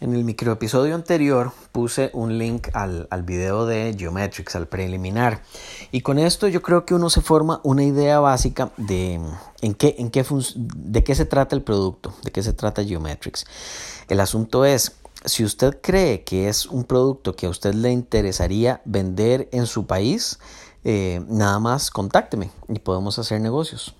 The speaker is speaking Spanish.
En el microepisodio anterior puse un link al, al, video de Geometrics, al preliminar. Y con esto yo creo que uno se forma una idea básica de, mm, en qué, en qué de qué se trata el producto, de qué se trata Geometrics. El asunto es, si usted cree que es un producto que a usted le interesaría vender en su país, eh, nada más contácteme y podemos hacer negocios.